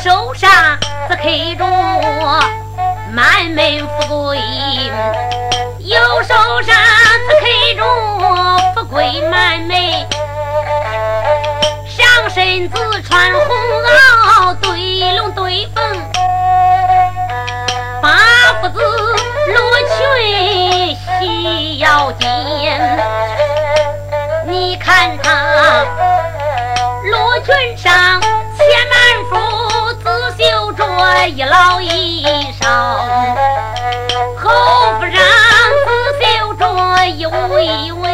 手上是 K 着满门富贵，右手上是 K 着富贵满门，上身子穿红袄，对龙对凤，八福子罗裙细腰间。你看他罗裙上千满福，刺绣着一老一少，后不让刺绣着一位一位，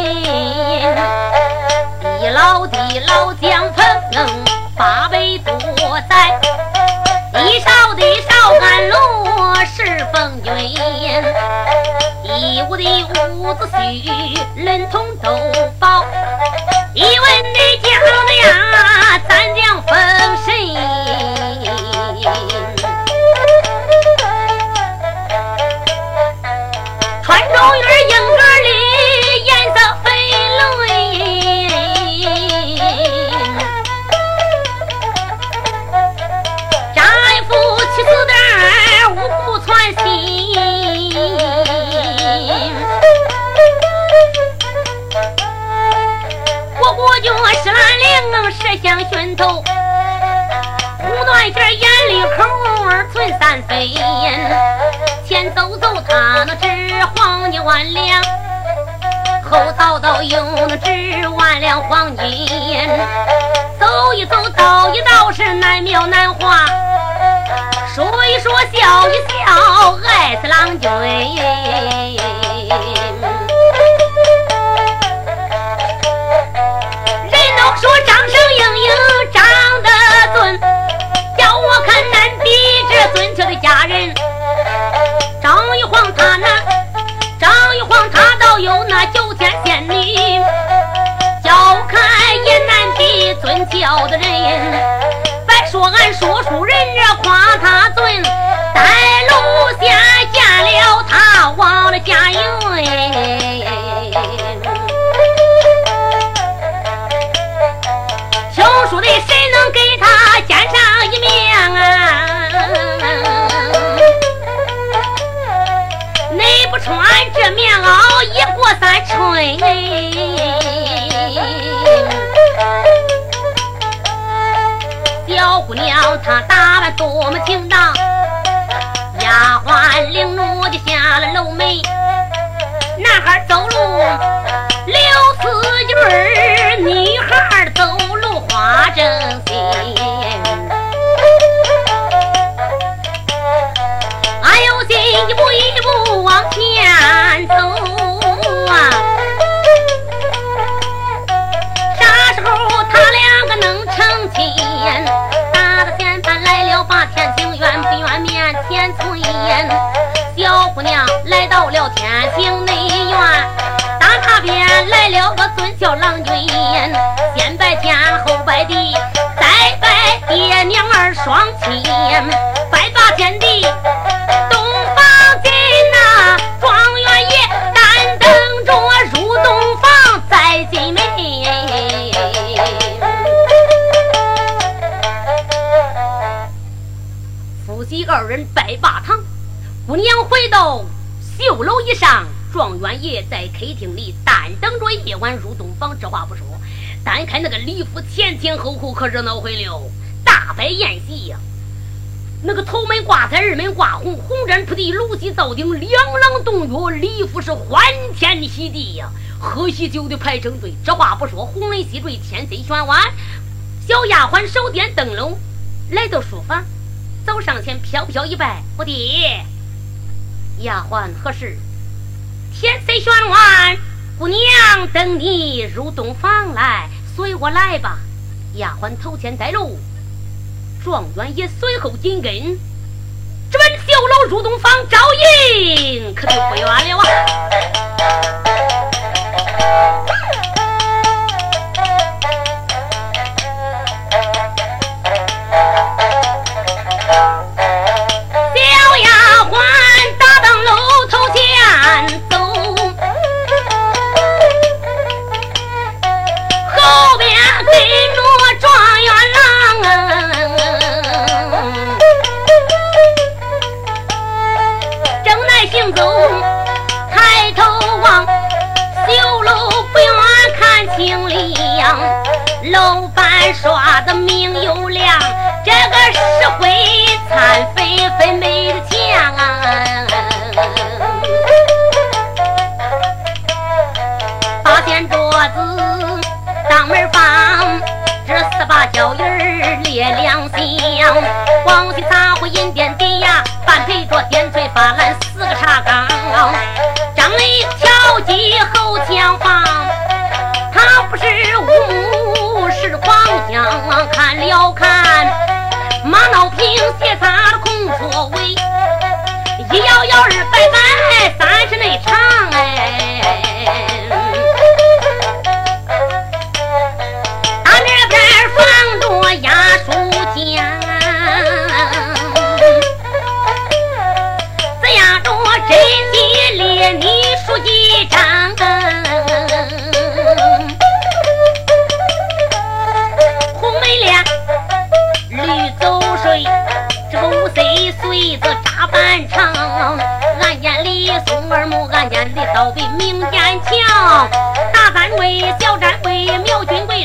一老的老将风，八辈坐在一少的少甘露是风云，一屋的伍子胥人同都保。一问你叫的呀，儿存三分，前走走他那值黄金万两，后走走又那值万两黄金，走一走道一道是难描难画，说一说笑一笑爱死郎君。家人。张玉皇他那，张玉皇他倒有那九天仙女，叫开也难比尊教的人。别说俺说书人袄，一过三春。小姑娘她打扮多么挺当，丫鬟领奴就下了楼门，男孩走路溜四句女孩走路。花正心，着夜晚入洞房。这话不说。单看那个礼服前前后后可热闹坏了，大摆宴席呀。那个头门挂彩，二门挂红，红毡铺地，炉鸡灶顶，两廊洞月，礼服是欢天喜地呀。喝喜酒的排成队，这话不说，红门西坠，天色玄晚。小丫鬟手点灯笼，来到书房，走上前飘飘一拜：“我爹，丫鬟何事？天色玄晚，姑娘等你入洞房来，随我来吧。”丫鬟头前带路，状元也随后紧跟。这本绣楼入洞房招迎，可就不远了啊！小鱼儿咧两彪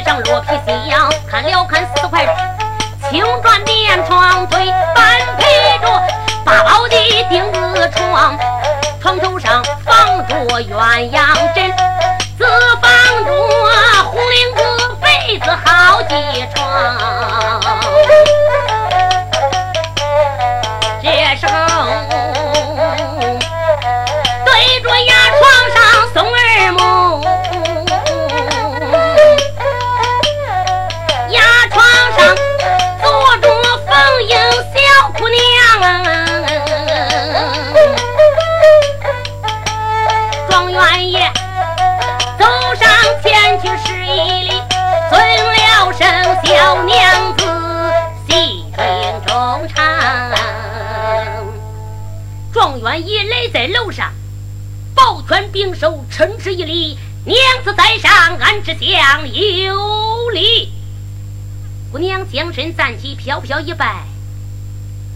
苗军柜上落皮西洋，看了看四块青砖垫床对，半配着八宝的钉子床，床头上放着鸳鸯枕，在楼上，抱拳并手，称之一礼。娘子在上，安之相有礼。姑娘将身站起，飘飘一拜：“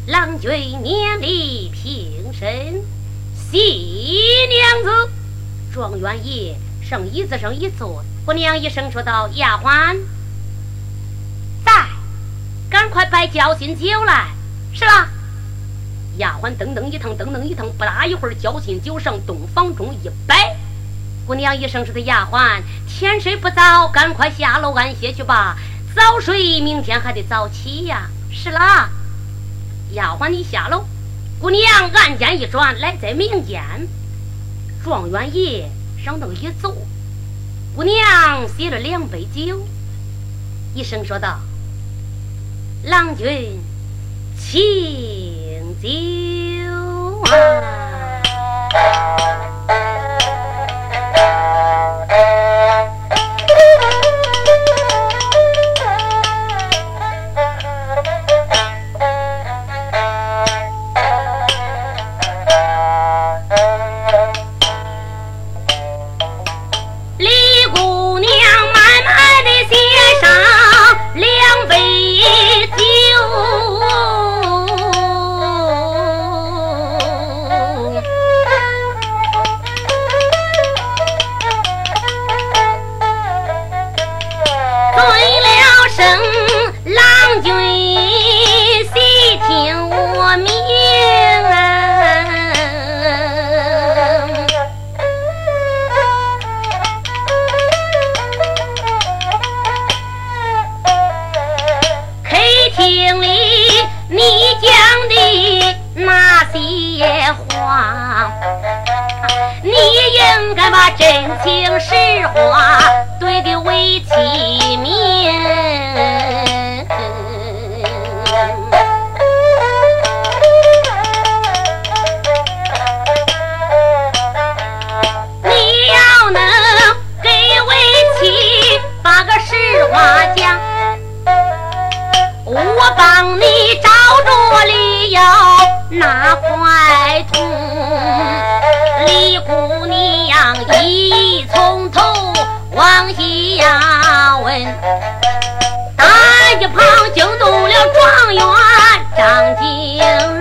郎君年礼平身，谢娘子。”状元爷上椅子上一坐，姑娘一声说道：“丫鬟，在，赶快摆交心酒来。”是吧。丫鬟噔噔一腾，噔噔一腾，不大一会儿，交心酒上洞房中一摆。姑娘一声说：“的丫鬟，天色不早，赶快下楼安歇去吧。早睡，明天还得早起呀。”是啦，丫鬟你下楼。姑娘案间一转，来在明间，状元爷上凳一坐，姑娘写了两杯酒，一声说道：“郎君，请。”酒啊！敢把真情实话对给为妻明。你要能给为妻把个实话讲我帮你找着理由拿块土一从头往下问，打一旁惊动了状元张景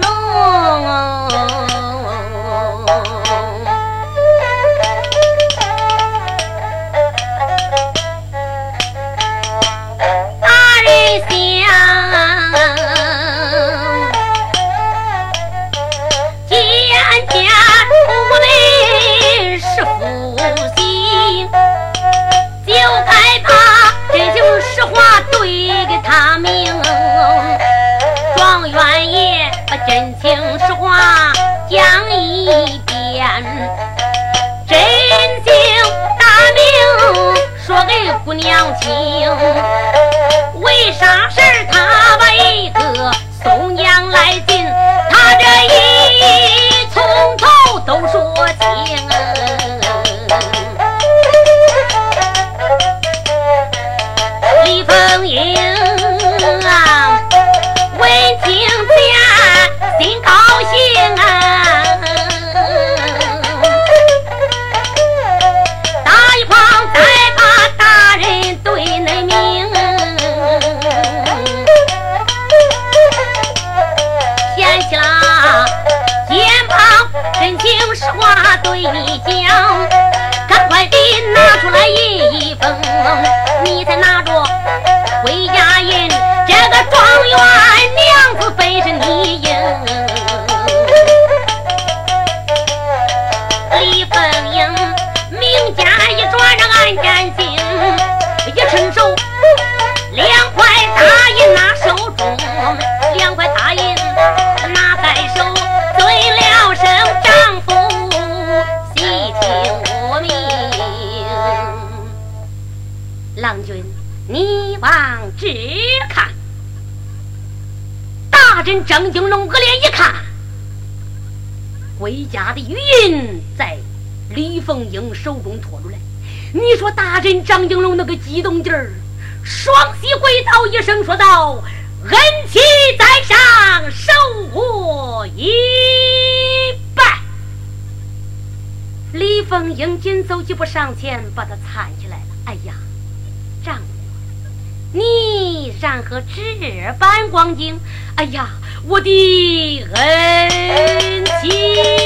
张金龙恶脸一看，回家的玉印在李凤英手中托出来。你说大人张金龙那个激动劲儿，双膝跪倒一声说道：“恩妻在上，受我一拜。”李凤英紧走几步上前，把他搀起来了。哎呀，你然何这般光景？哎呀，我的恩妻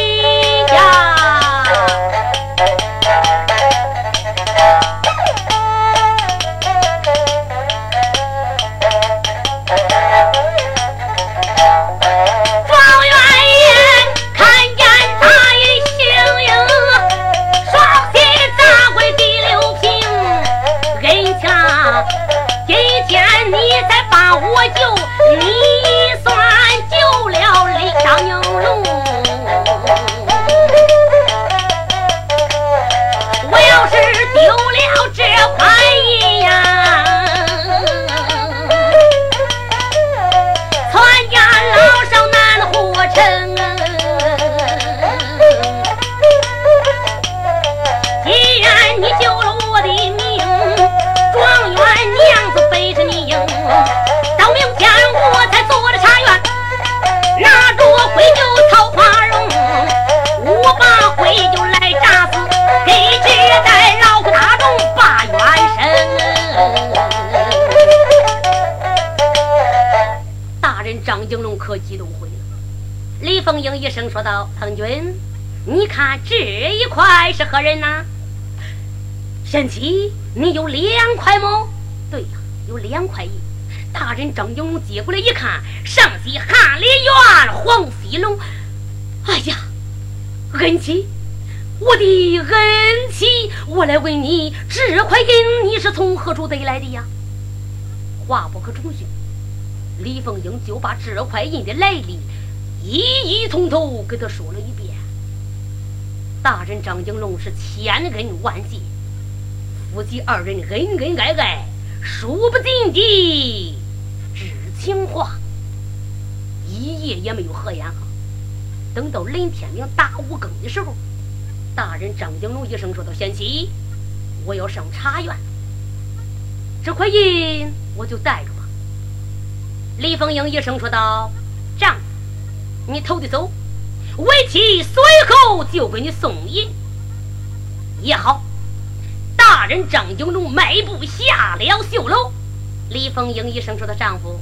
道：“彭军，你看这一块是何人呐？贤妻，你有两块么？对呀，有两块银。大人张景龙接过来一看，上写翰林院黄飞龙。哎呀，恩妻，我的恩妻，我来问你，这块银你是从何处得来的呀？”话不可重叙，李凤英就把这块银的来历。一一从头给他说了一遍。大人张景龙是千恩万谢，夫妻二人恩恩爱爱，说不尽的知情话，一夜也没有合眼。等到临天明打五更的时候，大人张景龙一声说道：“贤妻，我要上茶园，这块银我就带着吧。”李凤英一声说道：“丈，你偷的走。”为妻随后就给你送银也好。大人张景龙迈步下了绣楼。李凤英一声说：“她丈夫，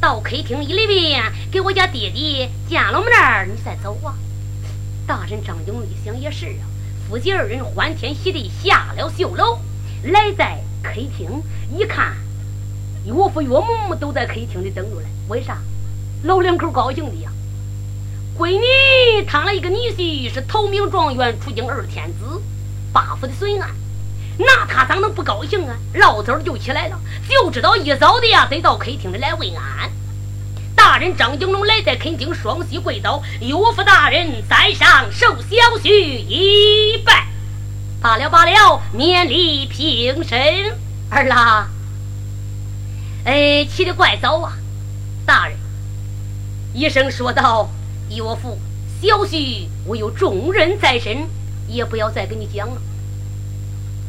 到客厅里边给我家爹爹见了面儿，你再走啊。”大人张景龙一想也是啊，夫妻二人欢天喜地下了绣楼，来在客厅一看，岳父岳母都在客厅里等着嘞。为啥？老两口高兴的呀。闺女摊了一个女婿，是头名状元，出京二天子，八府的孙安，那他咋能不高兴啊？老早就起来了，就知道一早的呀，得到客厅里来问安。大人张景龙来在客厅，双膝跪倒，岳父大人在上受小婿一拜。罢了罢了，免礼平身。儿啦，哎，起得怪早啊！大人，医生说道。依我父，小婿我有重任在身，也不要再跟你讲了。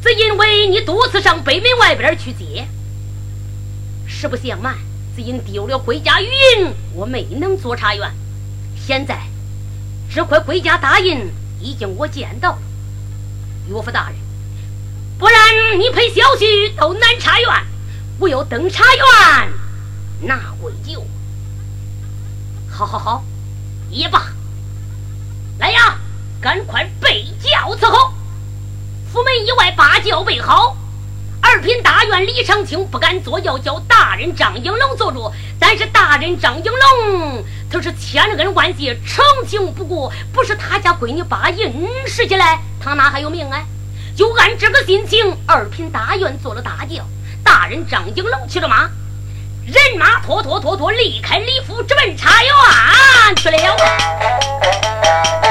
只因为你多次上北门外边去接，实不相瞒，只因丢了归家玉印，我没能做茶园。现在这块归家大印已经我见到了，岳父大人，不然你陪小婿到南茶园，我要登茶园拿归酒。好好好。也罢，来呀，赶快备轿伺候。府门以外把轿备好。二品大员李长青不敢坐轿，叫大人张应龙坐住。但是大人张应龙他是千恩万谢，长情不过。不是他家闺女把印拾起来，他哪还有命啊？就按这个心情，二品大员坐了大轿，大人张应龙骑着马。人马拖拖拖拖离开李府，直奔茶园去了。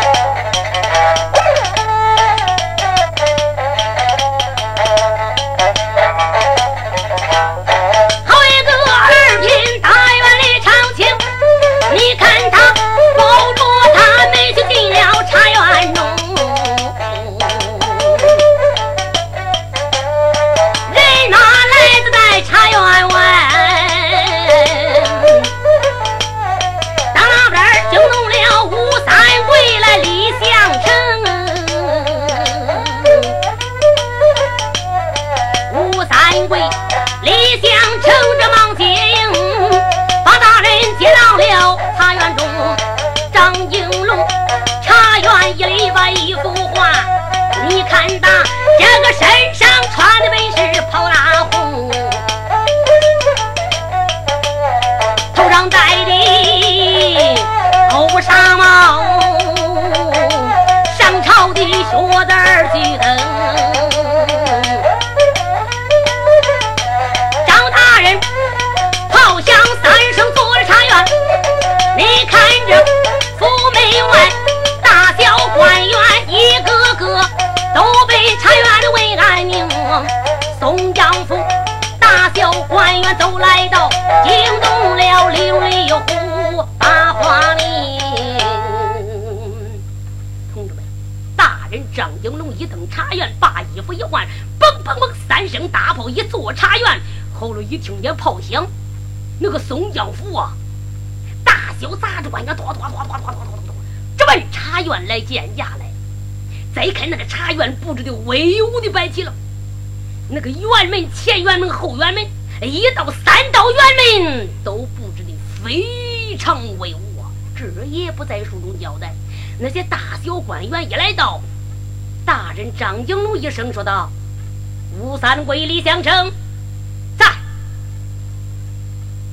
茶院把衣服一换，嘣嘣嘣三声大炮一坐茶院，后头一听见炮响，那个宋江府啊，大小杂官呀，拖拖拖拖拖拖拖拖，直奔茶园来见驾来。再看那个茶园布置的威武的摆起了，那个辕门、前辕门、后辕门，一到三道辕门都布置的非常威武啊！这也不在书中交代。那些大小官员一来到，大人张景龙一声说道：“吴三桂、李相成。”在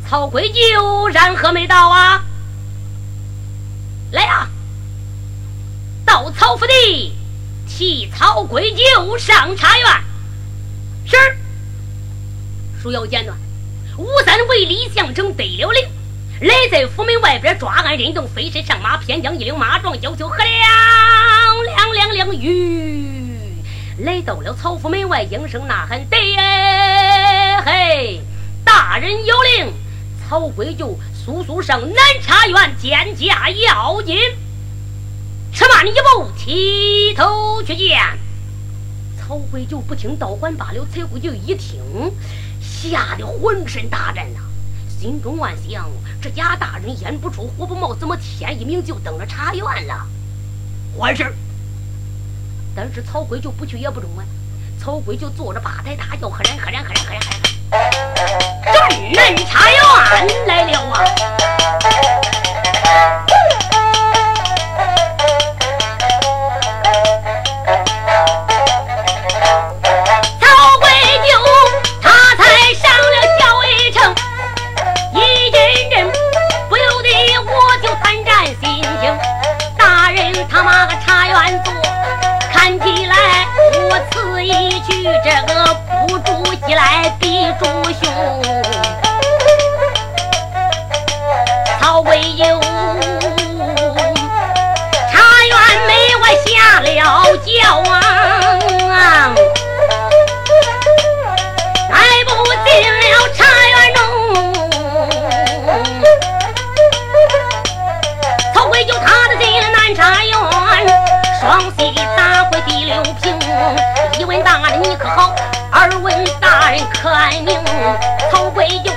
曹贵酒然何没到啊？来呀！到曹府地替曹贵酒上茶园。是。书要简短。吴三桂、李相成得了令，来在府门外边抓俺人头飞身上马偏将一领马撞九霄喝两两两两吁来到了曹府门外应声呐喊得嘿大人有令曹贵就速速上南茶园见驾要紧。吃慢一步提头去见。曹贵就不听倒唤罢了崔虎就一听吓得浑身大震呐。心中暗想：这贾大人眼不出火不冒，怎么天一明就等着查院了？完事儿。但是曹鬼就不去也不中啊！曹鬼就坐着吧台大叫：“喝人喝人喝人喝人喝人！”正人查院来了啊！与这个不住妻来比忠兄，曹魏有茶园没我下了轿，带进了茶园中。曹魏就踏进了南茶园，双膝打回第六平。问大人你可好二问大人可安宁曹贵就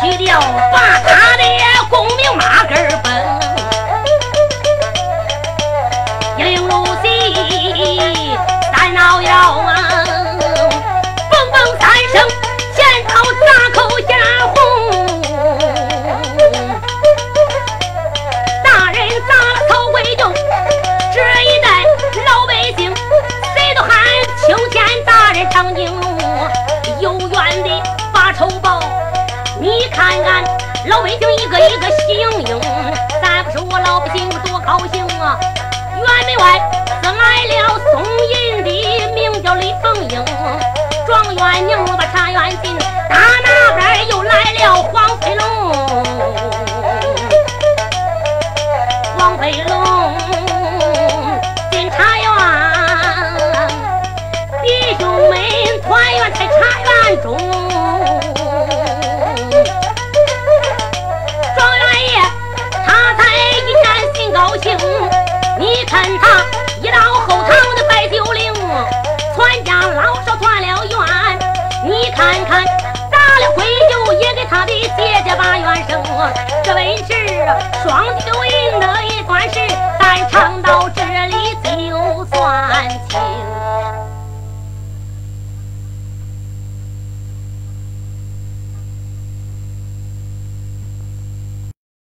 去掉，把他的。一个一个喜盈盈咱不说我老百姓有多高兴啊。院门外自来了宋银的名叫李凤英状元宁把茶元进打那边又来了黄飞龙。八元生，这位是双秋音的一管事，在唱到这。